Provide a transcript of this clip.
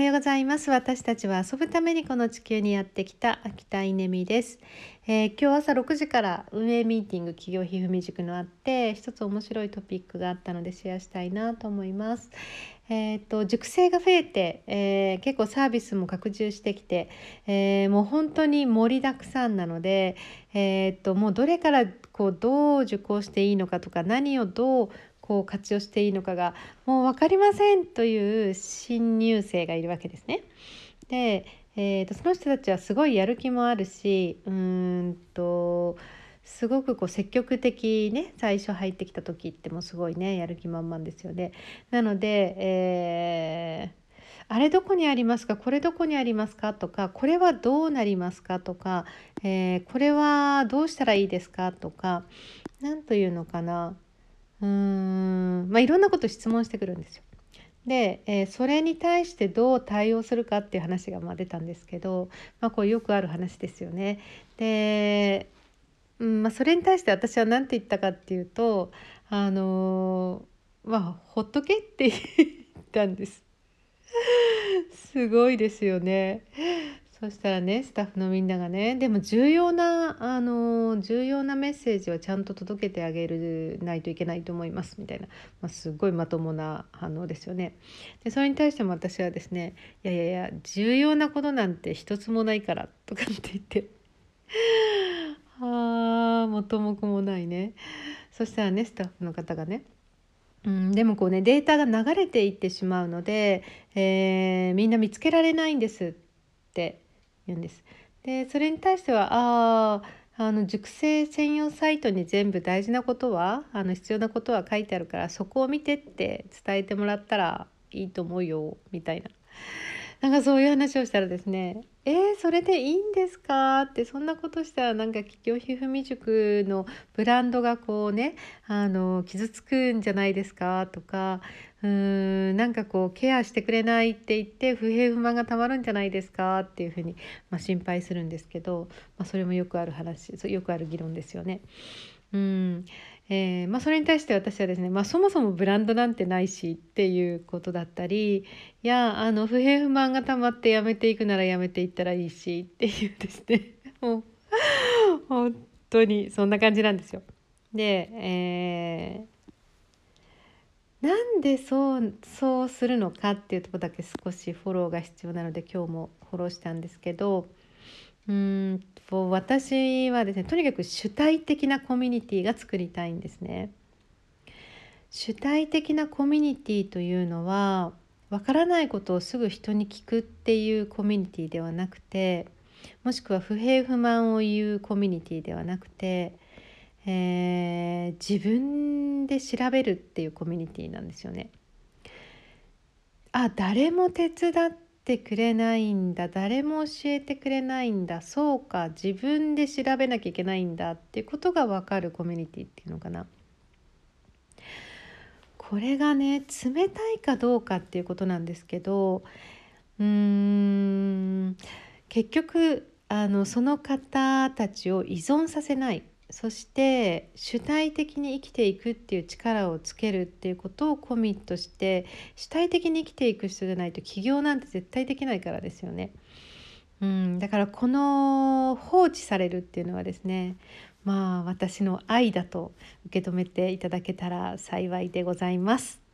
はようございます。私たちは遊ぶためにこの地球にやってきた秋田稲美です、えー、今日朝6時から運営ミーティング企業ひふみ塾のあって一つ面白いトピックがあったのでシェアしたいなと思います。えーと、塾生が増えて、えー、結構サービスも拡充してきて、えー、もう本当に盛りだくさんなので、えーともうどれからこうどう受講していいのかとか何をどうこう活用していいのかがもう分かりませんという新入生がいるわけですね。で、えーと、その人たちはすごいやる気もあるしうんとすごくこう積極的ね最初入ってきた時ってもうすごいねやる気満々ですよね。なので、えーあれどこにありますか？これどこにありますか？とかこれはどうなりますか？とか、えー、これはどうしたらいいですか？とか何というのかな。うーんまあいろんなこと質問してくるんですよ。で、えー、それに対してどう対応するかっていう話がまあ出たんですけど、まあ、こうよくある話ですよね。で、うんまあ、それに対して私は何て言ったかっていうとあのー、まあほっとけって言ったんです。すごいですよね。そしたらねスタッフのみんながねでも重要なあの重要なメッセージはちゃんと届けてあげるないといけないと思いますみたいな、まあ、すごいまともな反応ですよね。でそれに対しても私はですね「いやいやいや重要なことなんて一つもないから」とかって言って あ元も子もないね。そしたらねスタッフの方がねうん、でもこうねデータが流れていってしまうので、えー、みんな見つけられないんですって言うんです。でそれに対してはああの熟成専用サイトに全部大事なことはあの必要なことは書いてあるからそこを見てって伝えてもらったらいいと思うよみたいななんかそういう話をしたらですね「えー、それでいいんですか?」ってそんなことしたらなんか企業ひふみ塾のブランドがこうねあの傷つくんじゃないですか？とかうーんなんかこうケアしてくれないって言って不平不満がたまるんじゃないですか？っていうふうに、まあ、心配するんですけど、まあ、それもよくある話よくある議論ですよね。うんえー、まあ、それに対して私はですね、まあ、そもそもブランドなんてないしっていうことだったりいやあの不平不満がたまってやめていくならやめていったらいいしっていうですね もう本当にそんな感じなんですよ。で、えー、なんでそうそうするのかっていうとこだけ少しフォローが必要なので今日もフォローしたんですけどうんと私はですねとにかく主体的なコミュニティが作りたいんですね。主体的なコミュニティというのはわからないことをすぐ人に聞くっていうコミュニティではなくてもしくは不平不満を言うコミュニティではなくて、えー、自分で調べるっていうコミュニティなんですよね。あ誰も手伝っててくれないんだ誰も教えてくれないんだそうか自分で調べなきゃいけないんだっていうことが分かるコミュニティっていうのかな。これがね冷たいかどうかっていうことなんですけどうーん結局あのその方たちを依存させないそして主体的に生きていくっていう力をつけるっていうことをコミットして主体的に生きていく人じゃないと起業なんて絶対できないからですよね。うん、だからこの放置されるっていうのはですねまあ私の愛だと受け止めていただけたら幸いでございます。